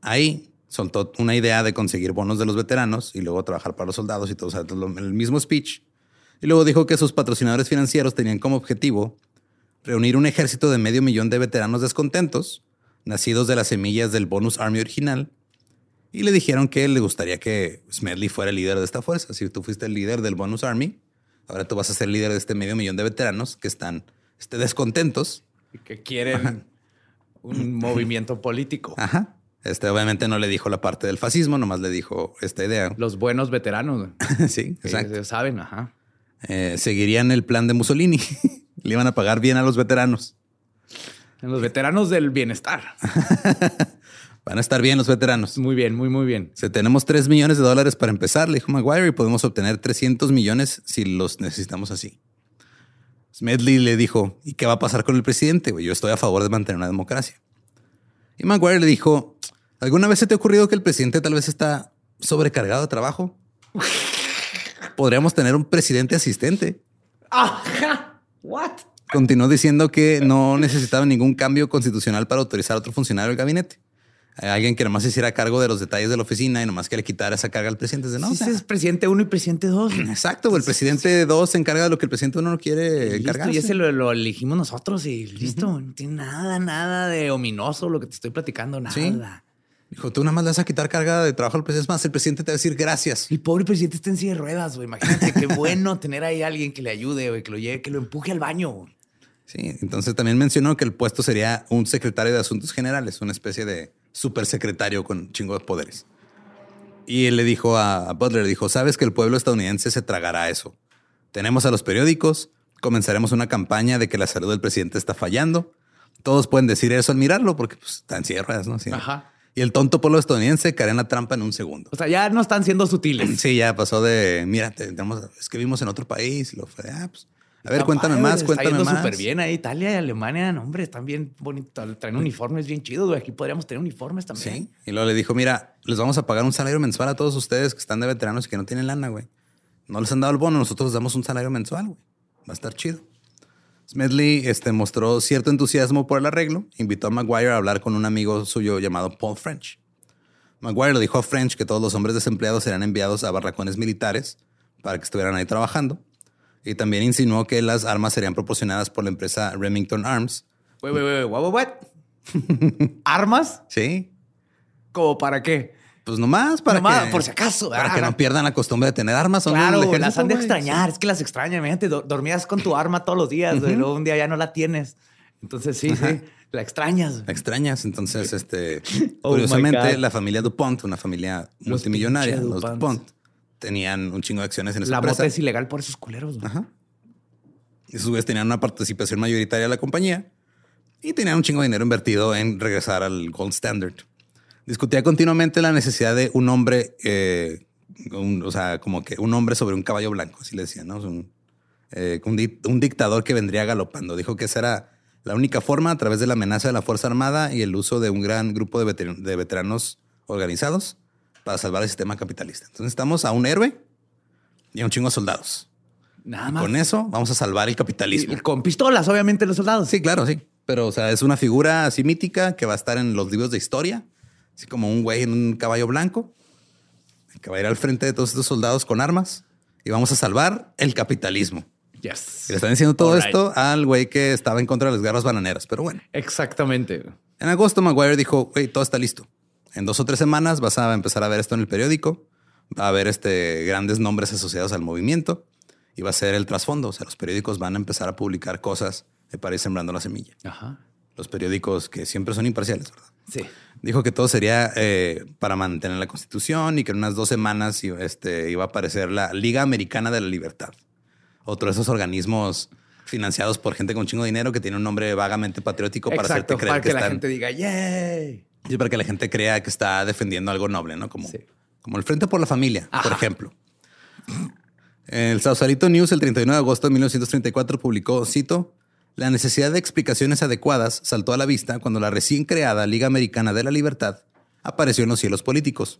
Ahí soltó una idea de conseguir bonos de los veteranos y luego trabajar para los soldados y todo. O sea, el mismo speech. Y luego dijo que sus patrocinadores financieros tenían como objetivo reunir un ejército de medio millón de veteranos descontentos, nacidos de las semillas del Bonus Army original. Y le dijeron que le gustaría que Smedley fuera el líder de esta fuerza. Si tú fuiste el líder del Bonus Army, ahora tú vas a ser líder de este medio millón de veteranos que están este, descontentos. Y Que quieren un movimiento político. Ajá. Este obviamente no le dijo la parte del fascismo, nomás le dijo esta idea. Los buenos veteranos. sí, exacto. ellos saben, ajá. Eh, seguirían el plan de Mussolini. le iban a pagar bien a los veteranos. Los veteranos del bienestar. Van a estar bien los veteranos. Muy bien, muy, muy bien. Si tenemos 3 millones de dólares para empezar, le dijo Maguire, y podemos obtener 300 millones si los necesitamos así. Smedley le dijo, ¿y qué va a pasar con el presidente? Yo estoy a favor de mantener una democracia. Y Maguire le dijo, ¿alguna vez se te ha ocurrido que el presidente tal vez está sobrecargado de trabajo? Podríamos tener un presidente asistente. Ajá. What? Continuó diciendo que no necesitaba ningún cambio constitucional para autorizar a otro funcionario del gabinete. Eh, Alguien que nomás se hiciera cargo de los detalles de la oficina y nomás que le quitara esa carga al presidente. De, no, Sí, o sea, es presidente uno y presidente dos. Exacto, el presidente 2 se encarga de lo que el presidente 1 no quiere Listo, encargarse. y ese lo, lo elegimos nosotros y listo. No tiene nada, nada de ominoso lo que te estoy platicando, nada. Sí. Dijo, tú nada más le vas a quitar carga de trabajo al presidente. Es más, el presidente te va a decir gracias. El pobre presidente está en silla de ruedas, güey. Imagínate qué bueno tener ahí a alguien que le ayude, güey, que lo lleve, que lo empuje al baño. Sí, entonces también mencionó que el puesto sería un secretario de Asuntos Generales, una especie de supersecretario con chingo de poderes. Y él le dijo a, Butler, dijo, sabes que el pueblo estadounidense se tragará eso. Tenemos a los periódicos, comenzaremos una campaña de que la salud del presidente está fallando. Todos pueden decir eso al mirarlo porque pues, está en ruedas, ¿no? Sí. Ajá. Y el tonto pueblo estadounidense caería en la trampa en un segundo. O sea, ya no están siendo sutiles. Sí, ya pasó de, mira, te- tenemos, es que vivimos en otro país. Y lo fue, ah, pues, a ver, Está cuéntame padre, más, está cuéntame yendo más. súper bien ahí. Italia y Alemania, no, hombre, están bien bonitos. Traen uniformes bien chidos, güey. Aquí podríamos tener uniformes también. Sí. Y luego le dijo, mira, les vamos a pagar un salario mensual a todos ustedes que están de veteranos y que no tienen lana, güey. No les han dado el bono, nosotros les damos un salario mensual, güey. Va a estar chido. Smedley este, mostró cierto entusiasmo por el arreglo. Invitó a Maguire a hablar con un amigo suyo llamado Paul French. Maguire le dijo a French que todos los hombres desempleados serán enviados a barracones militares para que estuvieran ahí trabajando. Y también insinuó que las armas serían proporcionadas por la empresa Remington Arms. What, what, what? ¿Armas? Sí, ¿Como para qué? Pues nomás para Nomás, que... por si acaso. Para ah, que no pierdan la costumbre de tener armas. son Claro, güey, las han de extrañar. Es que las extrañan. Imagínate, do- dormías con tu arma todos los días. Luego un día ya no la tienes. Entonces, sí, sí, la extrañas. La extrañas. Entonces, este, Oh curiosamente, la familia DuPont, una familia multimillonaria, los. DuPont, tenían un chingo de acciones en esa La empresa. es ilegal por esos culeros. Ajá. Su vez tenían una participación mayoritaria de la compañía y tenían un chingo de dinero invertido en regresar al gold standard. Discutía continuamente la necesidad de un hombre, eh, un- o sea, como que un hombre sobre un caballo blanco, así le decían, ¿no? Un, eh, un, di- un dictador que vendría galopando. Dijo que esa era la única forma a través de la amenaza de la Fuerza Armada y el uso de un gran grupo de, veter- de veteranos organizados para salvar el sistema capitalista. Entonces estamos a un héroe y a un chingo de soldados. Nada más. Con eso vamos a salvar el capitalismo. Y con pistolas, obviamente, los soldados. Sí, claro, sí. Pero, o sea, es una figura así mítica que va a estar en los libros de historia, así como un güey en un caballo blanco, que va a ir al frente de todos estos soldados con armas y vamos a salvar el capitalismo. Yes. Y le están diciendo todo right. esto al güey que estaba en contra de las guerras bananeras. Pero bueno, Exactamente. en agosto Maguire dijo, güey, todo está listo. En dos o tres semanas vas a empezar a ver esto en el periódico. Va a haber este, grandes nombres asociados al movimiento y va a ser el trasfondo. O sea, los periódicos van a empezar a publicar cosas para ir sembrando la semilla Ajá. los periódicos que siempre son imparciales, ¿verdad? Sí. Dijo que todo sería eh, para mantener la constitución y que en unas dos semanas iba, este, iba a aparecer la Liga Americana de la Libertad. Otro de esos organismos financiados por gente con chingo de dinero que tiene un nombre vagamente patriótico para Exacto, hacerte creer para que, que, la están- gente diga, yay. y para que la gente crea que está defendiendo algo noble, ¿no? Como, Sí. como el Frente por la Familia, por ejemplo. El Sausalito News, el 31 de agosto de 1934, publicó, cito, la necesidad de explicaciones adecuadas saltó a la vista cuando la recién creada Liga Americana de la Libertad apareció en los cielos políticos.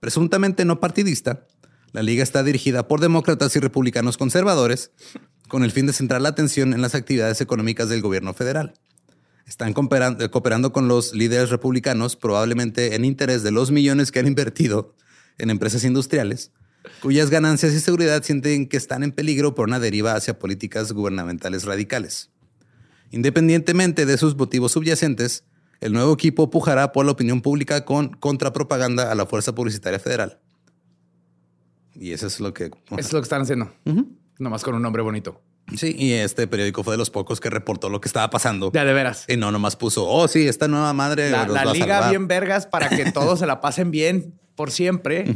Presuntamente no partidista, la liga está dirigida por demócratas y republicanos conservadores con el fin de centrar la atención en las actividades económicas del gobierno federal. Están eh, cooperando con los líderes republicanos, probablemente en interés de los millones que han invertido en empresas industriales, cuyas ganancias y seguridad sienten que están en peligro por una deriva hacia políticas gubernamentales radicales. Independientemente de sus motivos subyacentes, el nuevo equipo pujará por la opinión pública con contrapropaganda a la Fuerza Publicitaria Federal. Y eso es lo que... Eso es lo que están haciendo. Nomás con un nombre bonito. Sí, y este periódico fue de los pocos que reportó lo que estaba pasando. Ya, de veras. Y no nomás puso, oh, sí, esta nueva madre. La, liga salvar". bien vergas para que todos se la pasen bien por siempre.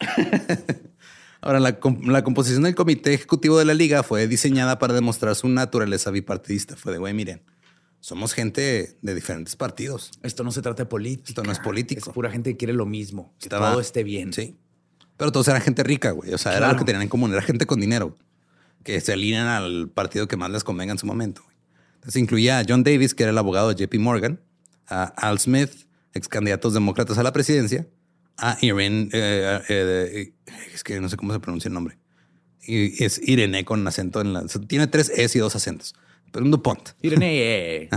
Ahora, la, la composición del comité ejecutivo de la liga fue diseñada para demostrar su naturaleza bipartidista. Fue de, güey, miren, somos gente de diferentes partidos. Esto no se trata de política. Esto no es político. Es pura gente que quiere lo mismo. Que Estaba- todo esté bien. Sí. Pero todos eran gente rica, güey. O sea, era lo que tenían en común. Era gente con dinero que se alinean al partido que más les convenga en su momento. güey. Entonces incluía a John Davis, que era el abogado de JP Morgan, a Al Smith, ex candidatos demócratas a la presidencia, a Irene, eh, eh, es que no sé cómo se pronuncia el nombre. Y es Irene con acento en la. Tiene tres S y dos acentos, pero un DuPont. Irene. eh,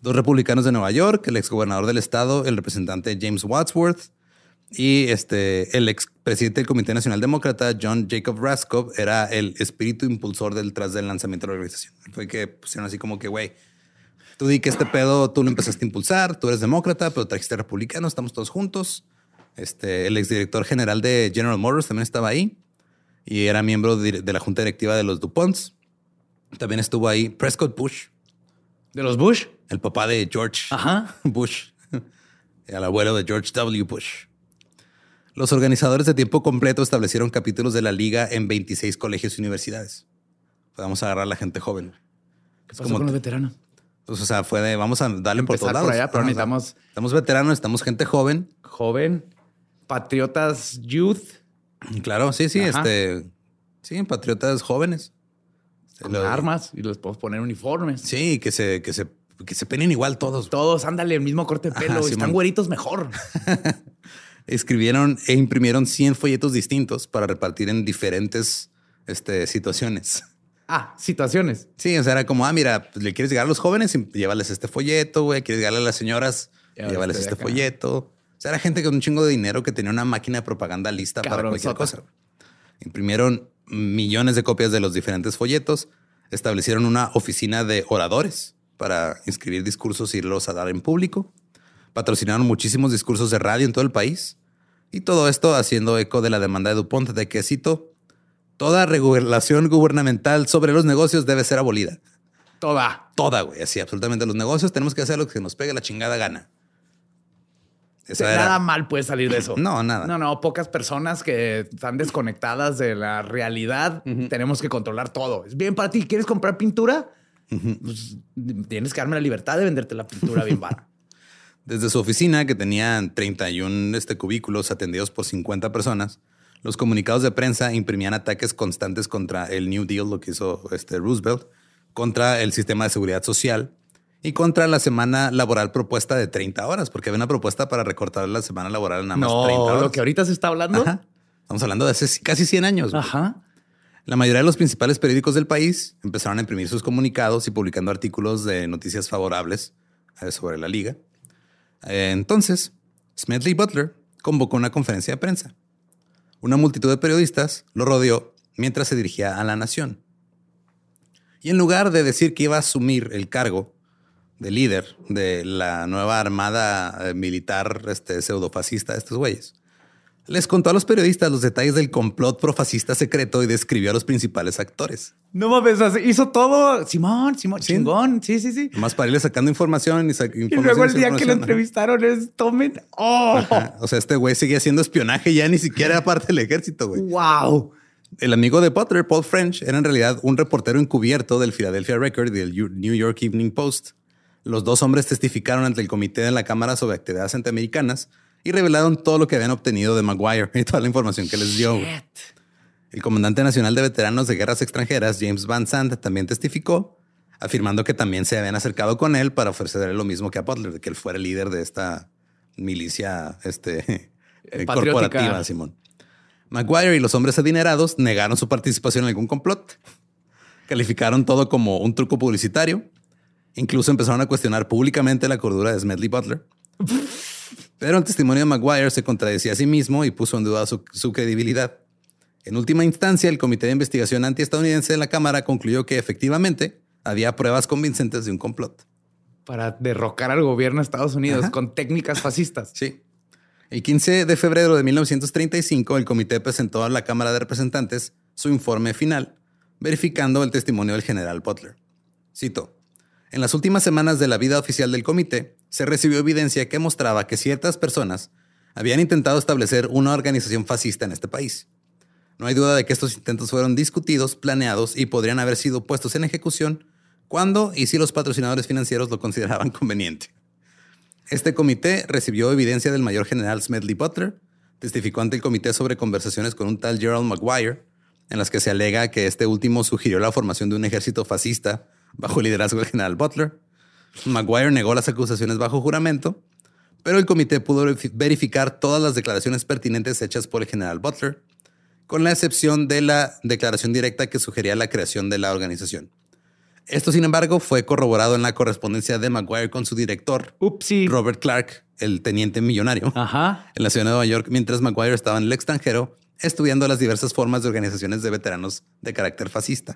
Dos republicanos de Nueva York, el exgobernador del estado, el representante James Wadsworth y este, el expresidente del Comité Nacional Demócrata, John Jacob Raskow, era el espíritu impulsor detrás del lanzamiento de la organización. Fue que pusieron así como que, güey, tú di que este pedo tú lo empezaste a impulsar, tú eres demócrata, pero trajiste republicano, estamos todos juntos. Este, el exdirector general de General Motors también estaba ahí y era miembro de, la junta directiva de los DuPonts. También estuvo ahí Prescott Bush, ¿De los Bush? el papá de George Ajá. Bush, el abuelo de George W. Bush. Los organizadores de tiempo completo establecieron capítulos de la liga en 26 colegios y universidades. A agarrar a la gente joven. ¿Qué pasó como- con los veteranos? Pues, o sea, fue de vamos a darle por todos lados. Por allá, pero Ajá, necesitamos Estamos veteranos, estamos gente joven. joven, patriotas youth, Claro, sí, sí, Ajá. este. Sí, patriotas jóvenes. con Lo- armas y les podemos poner uniformes. Sí, que se, que se, que se peinen igual todos. Todos, ándale, el mismo corte de Ajá, pelo. Están Simón. güeritos mejor. Escribieron e imprimieron 100 folletos distintos para repartir en diferentes este, situaciones. Ah, situaciones. Sí, o sea, era como, ah, mira, pues, le quieres llegar a los jóvenes y llévales este folleto, güey. Quieres llegarle a las señoras, Llévales este este acá. folleto. O sea, era gente con un chingo de dinero que tenía una máquina de propaganda lista para cualquier cosa. Imprimieron millones de copias de los diferentes folletos. Establecieron una oficina de oradores para inscribir discursos y irlos a dar en público. Patrocinaron muchísimos discursos de radio en todo el país. Y todo esto haciendo eco de la demanda de DuPont de que, cito, toda regulación gubernamental sobre los negocios debe ser abolida. Toda. Toda, güey. Así, absolutamente. Los negocios tenemos que hacer lo que nos pegue la chingada gana. Nada era- mal puede salir de eso. No, nada. No, no, pocas personas que están desconectadas de la realidad. Tenemos que controlar todo. Es bien para ti. ¿Quieres comprar pintura? Pues, tienes que darme la libertad de venderte la pintura bien vara. Desde su oficina, que tenían 31 este, cubículos atendidos por 50 personas, los comunicados de prensa imprimían ataques constantes contra el New Deal, lo que hizo este Roosevelt, contra el sistema de seguridad social y contra la semana laboral propuesta de 30 horas, porque había una propuesta para recortar la semana laboral en nada más 30 no, horas. lo que ahorita se está hablando. Ajá. Estamos hablando de hace casi 100 años. Ajá. La mayoría de los principales periódicos del país empezaron a imprimir sus comunicados y publicando artículos de noticias favorables eh, sobre la liga. Entonces, Smedley Butler convocó una conferencia de prensa. Una multitud de periodistas lo rodeó mientras se dirigía a la nación. Y en lugar de decir que iba a asumir el cargo de líder de la nueva armada eh, militar este, pseudofascista de estos güeyes, les contó a los periodistas los detalles del complot profascista secreto y describió a los principales actores. No mames, hizo todo. Simón, Simón, Sí. chingón. Sí, sí, sí. Más para irle sacando información y, sa- Y información luego el día que lo entrevistaron es tomen. Oh, Ajá. O sea, este güey seguía haciendo espionaje ya ni siquiera era parte del ejército, güey. wow. El amigo de Butler, Paul French, era en realidad un reportero encubierto del Philadelphia Record y del New York Evening Post. Los dos hombres testificaron ante el comité de la Cámara sobre actividades antiamericanas y revelaron todo lo que habían obtenido de Maguire y toda la información que les dio. El comandante nacional de veteranos de guerras extranjeras, James Van Sant, también testificó, afirmando que también se habían acercado con él para ofrecerle lo mismo que a Butler, de que él fuera el líder de esta milicia este, eh, Patriótica. corporativa, Simón. Maguire y los hombres adinerados negaron su participación en algún complot. Calificaron todo como un truco publicitario. Incluso empezaron a cuestionar públicamente la cordura de Smedley Butler. Pero el testimonio de Maguire se contradecía a sí mismo y puso en duda su, su credibilidad. En última instancia, el Comité de Investigación Antiestadounidense de la Cámara concluyó que efectivamente había pruebas convincentes de un complot. Para derrocar al gobierno de Estados Unidos Ajá. con técnicas fascistas. Sí. El 15 de febrero de 1935, el comité presentó a la Cámara de Representantes su informe final, verificando el testimonio del general Butler. Cito. En las últimas semanas de la vida oficial del comité, se recibió evidencia que mostraba que ciertas personas habían intentado establecer una organización fascista en este país. No hay duda de que estos intentos fueron discutidos, planeados y podrían haber sido puestos en ejecución cuando y si los patrocinadores financieros lo consideraban conveniente. Este comité recibió evidencia del mayor general Smedley Butler, testificó ante el comité sobre conversaciones con un tal Gerald Maguire, en las que se alega que este último sugirió la formación de un ejército fascista bajo el liderazgo del general Butler. Maguire negó las acusaciones bajo juramento, pero el comité pudo verifi- verificar todas las declaraciones pertinentes hechas por el general Butler, con la excepción de la declaración directa que sugería la creación de la organización. Esto, sin embargo, fue corroborado en la correspondencia de Maguire con su director, Upsi. Robert Clark, el teniente millonario, Ajá. en la ciudad de Nueva York, mientras Maguire estaba en el extranjero estudiando las diversas formas de organizaciones de veteranos de carácter fascista.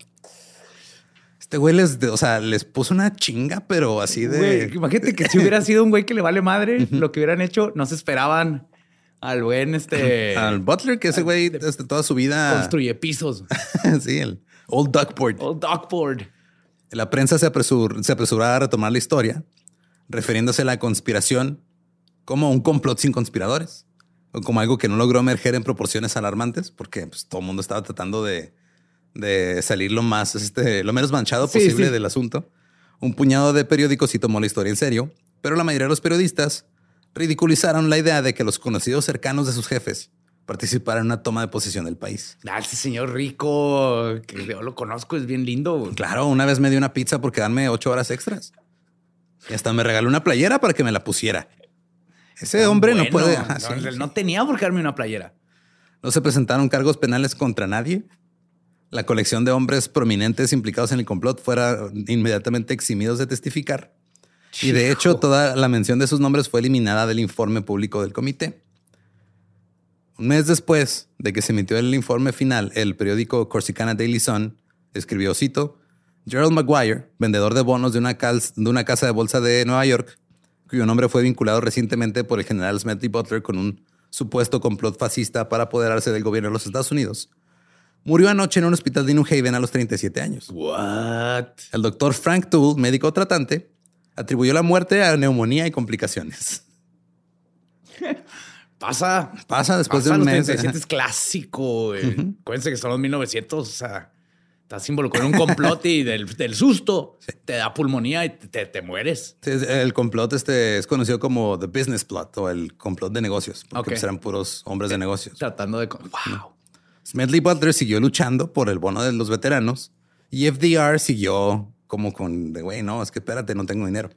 Este güey les, o sea, les puso una chinga, pero así de... Güey, imagínate que si hubiera sido un güey que le vale madre lo que hubieran hecho, no se esperaban al buen este Al Butler, que ese güey desde toda su vida... construye pisos. sí, el Old Duckboard. Old Dogboard. La prensa se, apresur- se apresuraba a retomar la historia, refiriéndose a la conspiración como un complot sin conspiradores, o como algo que no logró emerger en proporciones alarmantes, porque pues, todo el mundo estaba tratando de, de salir lo más, este, lo menos manchado Sí, posible sí. del asunto. Un puñado de periódicos sí tomó la historia en serio, pero la mayoría de los periodistas ridiculizaron la idea de que los conocidos cercanos de sus jefes participaran en una toma de posesión del país. Ah, ese señor rico, que yo lo conozco, es bien lindo. Claro, una vez me dio una pizza por quedarme ocho horas extras. Y hasta me regaló una playera para que me la pusiera. Ese hombre no puede. No, no tenía por qué darme una playera. No se presentaron cargos penales contra nadie. La colección de hombres prominentes implicados en el complot fuera inmediatamente eximidos de testificar. Y de hecho, toda la mención de sus nombres fue eliminada del informe público del comité. Un mes después de que se emitió el informe final, el periódico Corsicana Daily Sun escribió, cito, Gerald Maguire, vendedor de bonos de una, de una casa de bolsa de Nueva York, cuyo nombre fue vinculado recientemente por el general Smedley Butler con un supuesto complot fascista para apoderarse del gobierno de los Estados Unidos, murió anoche en un hospital de New Haven a los 37 años. What? El doctor Frank Toole, médico tratante, atribuyó la muerte a neumonía y complicaciones. Pasa. Pasa después de un mes. es clásico. Acuérdense que son los 1900. O sea, estás involucrado en un complot y del, susto te da pulmonía y te, mueres. el complot este es conocido como the business plot o el complot de negocios. Porque pues eran puros hombres de negocios. Tratando de... Wow. Smedley Butler siguió luchando por el bono de los veteranos y FDR siguió como con de güey, no, es que espérate, no tengo dinero.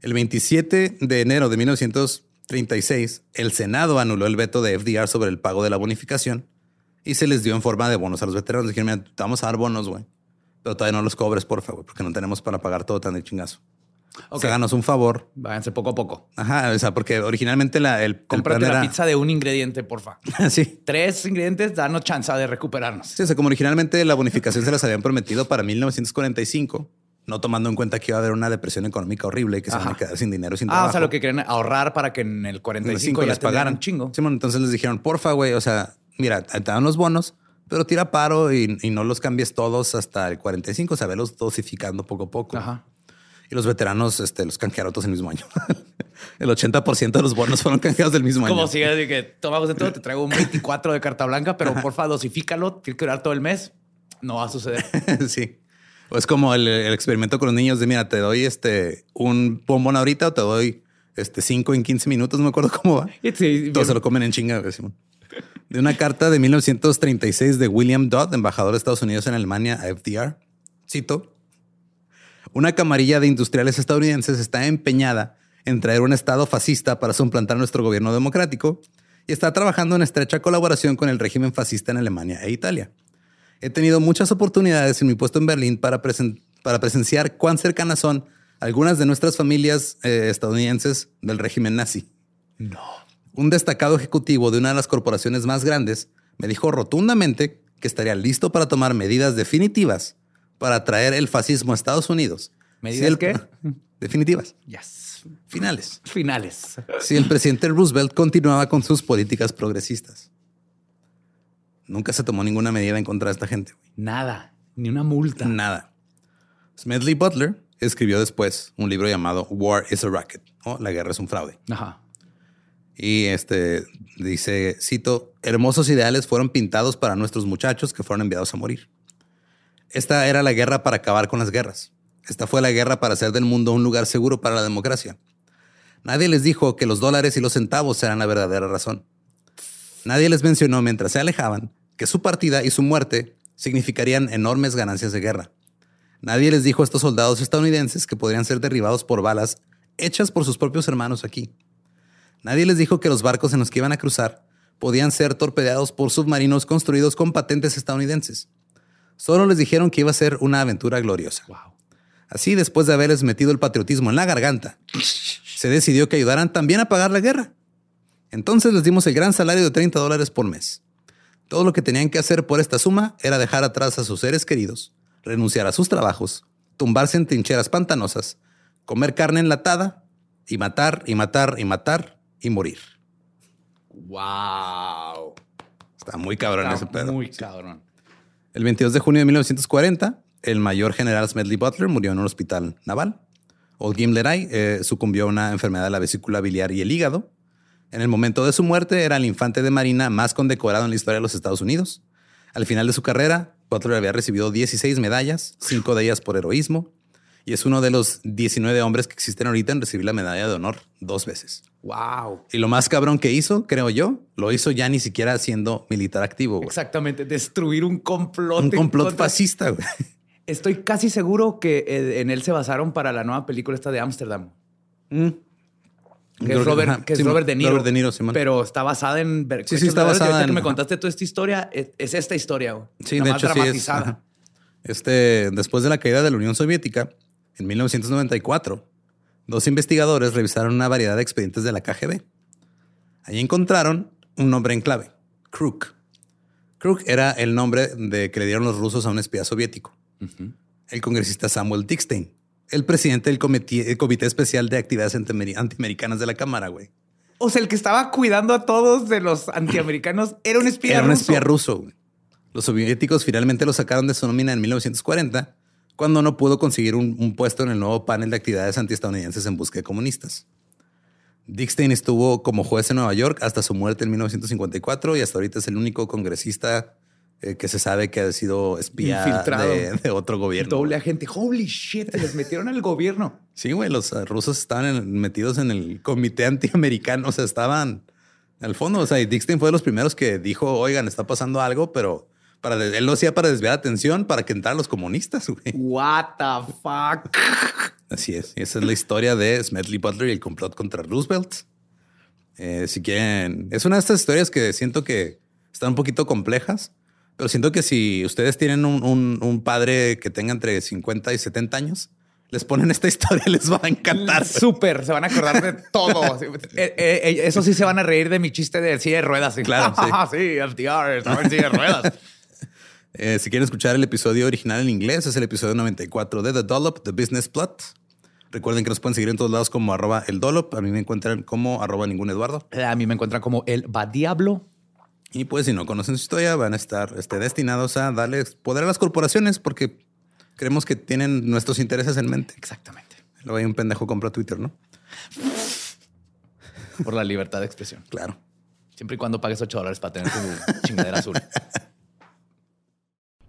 El 27 de enero de 1936, el Senado anuló el veto de FDR sobre el pago de la bonificación y se les dio en forma de bonos a los veteranos. Dijeron, mira, te vamos a dar bonos, güey, pero todavía no los cobres, por favor, porque no tenemos para pagar todo tan de chingazo. O sea, háganos un favor. Váyanse poco a poco. Ajá, o sea, porque originalmente la, el, Cómprate la pizza de un ingrediente, porfa. sí. Tres ingredientes, danos chance de recuperarnos. Sí, o sea, como originalmente la bonificación se las habían prometido para 1945, no tomando en cuenta que iba a haber una depresión económica horrible y que se van a quedar sin dinero, sin trabajo. Ah, o sea, lo que querían ahorrar para que en el 45 ya les pagaran un chingo. Sí, bueno, entonces les dijeron, porfa, güey, o sea, mira, te dan los bonos, pero tira paro y, y, no los cambies todos hasta el 45, o sea, velos dosificando poco a poco. Ajá. Y los veteranos este, los canjearon todos el mismo año. el 80% de los bonos fueron canjeados del mismo año. Como si que tomamos de todo, te traigo un 24 de carta blanca, pero porfa, dosifícalo, tiene que durar todo el mes. No va a suceder. sí. O es como el, experimento con los niños de mira, te doy este un bombón ahorita o te doy este cinco en 15 minutos, no me acuerdo cómo va. Todos se lo comen en chinga. De una carta de 1936 de William Dodd, embajador de Estados Unidos en Alemania a FDR. Cito. Una camarilla de industriales estadounidenses está empeñada en traer un Estado fascista para suplantar nuestro gobierno democrático y está trabajando en estrecha colaboración con el régimen fascista en Alemania e Italia. He tenido muchas oportunidades en mi puesto en Berlín para, para presenciar cuán cercanas son algunas de nuestras familias eh, estadounidenses del régimen nazi. No. Un destacado ejecutivo de una de las corporaciones más grandes me dijo rotundamente que estaría listo para tomar medidas definitivas para traer el fascismo a Estados Unidos. ¿Medidas qué? Definitivas. Yes. Finales. Finales. Si el presidente Roosevelt continuaba con sus políticas progresistas. Nunca se tomó ninguna medida en contra de esta gente. Nada. Ni una multa. Nada. Smedley Butler escribió después un libro llamado War is a Racket o La guerra es un fraude. Ajá. Y este dice, cito, hermosos ideales fueron pintados para nuestros muchachos que fueron enviados a morir. Esta era la guerra para acabar con las guerras. Esta fue la guerra para hacer del mundo un lugar seguro para la democracia. Nadie les dijo que los dólares y los centavos eran la verdadera razón. Nadie les mencionó mientras se alejaban que su partida y su muerte significarían enormes ganancias de guerra. Nadie les dijo a estos soldados estadounidenses que podrían ser derribados por balas hechas por sus propios hermanos aquí. Nadie les dijo que los barcos en los que iban a cruzar podían ser torpedeados por submarinos construidos con patentes estadounidenses. Solo les dijeron que iba a ser una aventura gloriosa. Así, después de haberles metido el patriotismo en la garganta, se decidió que ayudaran también a pagar la guerra. Entonces les dimos el gran salario de 30 dólares por mes. Todo lo que tenían que hacer por esta suma era dejar atrás a sus seres queridos, renunciar a sus trabajos, tumbarse en trincheras pantanosas, comer carne enlatada y matar y matar y matar y morir. Wow. Está muy cabrón ese pedo. Muy cabrón. El 22 de junio de 1940, el mayor general Smedley Butler murió en un hospital naval. Old Gimleray eh, sucumbió a una enfermedad de la vesícula biliar y el hígado. En el momento de su muerte, era el infante de marina más condecorado en la historia de los Estados Unidos. Al final de su carrera, Butler había recibido 16 medallas, cinco de ellas por heroísmo, y es uno de los 19 hombres que existen ahorita en recibir la medalla de honor dos veces. Wow. Y lo más cabrón que hizo, creo yo, lo hizo ya ni siquiera siendo militar activo. güey. Exactamente. Destruir un complot. Un en complot contra- fascista. güey. Estoy casi seguro que eh, en él se basaron para la nueva película esta de Ámsterdam. Mm. Que es Robert, ajá, que es Robert De Niro. Robert De Niro, Simón. Pero está basada en... Sí, sí, está basada ahorita que en- me contaste toda esta historia, es, es esta historia. güey. Sí, Nada de hecho sí es. dramatizada. ajá. Este, después de la caída de la Unión Soviética, en 1994, dos investigadores revisaron una variedad de expedientes de la KGB. Allí encontraron un nombre en clave, Kruk. Kruk era el nombre de que le dieron los rusos a un espía soviético. El congresista Samuel Dickstein, el presidente del comité, el comité especial de actividades antiameri- antiamericanas de la Cámara, güey. O sea, el que estaba cuidando a todos de los antiamericanos era un espía Era un ruso. espía ruso. güey. Los soviéticos finalmente lo sacaron de su nómina en 1940, cuando no pudo conseguir un, un puesto en el nuevo panel de actividades antiestadounidenses en busca de comunistas. Dickstein estuvo como juez en Nueva York hasta su muerte en 1954 y hasta ahorita es el único congresista eh, que se sabe que ha sido espía Infiltrado. de, de otro gobierno. Doble agente. Holy shit, se les metieron al gobierno. Sí, güey, los rusos estaban en- metidos en el comité antiamericano, o sea, estaban al fondo. O sea, y Dickstein fue de los primeros que dijo, oigan, está pasando algo, pero para él lo hacía para desviar atención, para que entraran los comunistas, güey. What the fuck? Así es. Y esa es la historia de Smedley Butler y el complot contra Roosevelt. Eh, si quieren, es una de estas historias que siento que están un poquito complejas, pero siento que si ustedes tienen un, un- un padre que tenga entre 50 y 70 años, les ponen esta historia, les va a encantar. Súper, se van a acordar de todo. Eh, eh, eh, eso sí se van a reír de mi chiste de silla de ruedas. Claro, sí. sí, FDR, estaba en silla de ruedas. Eh, si quieren escuchar el episodio original en inglés, es el episodio 94 de The Dollop, The Business Plot. Recuerden que nos pueden seguir en todos lados como arroba el Dollop. A mí me encuentran como arroba ningún Eduardo. A mí me encuentran como el va diablo. Y pues si no conocen su historia, van a estar este, destinados a darles poder a las corporaciones porque creemos que tienen nuestros intereses en mente. Exactamente. Luego hay un pendejo compra Twitter, ¿no? Por la libertad de expresión. Claro. Siempre y cuando pagues 8 dólares para tener tu chingadera azul.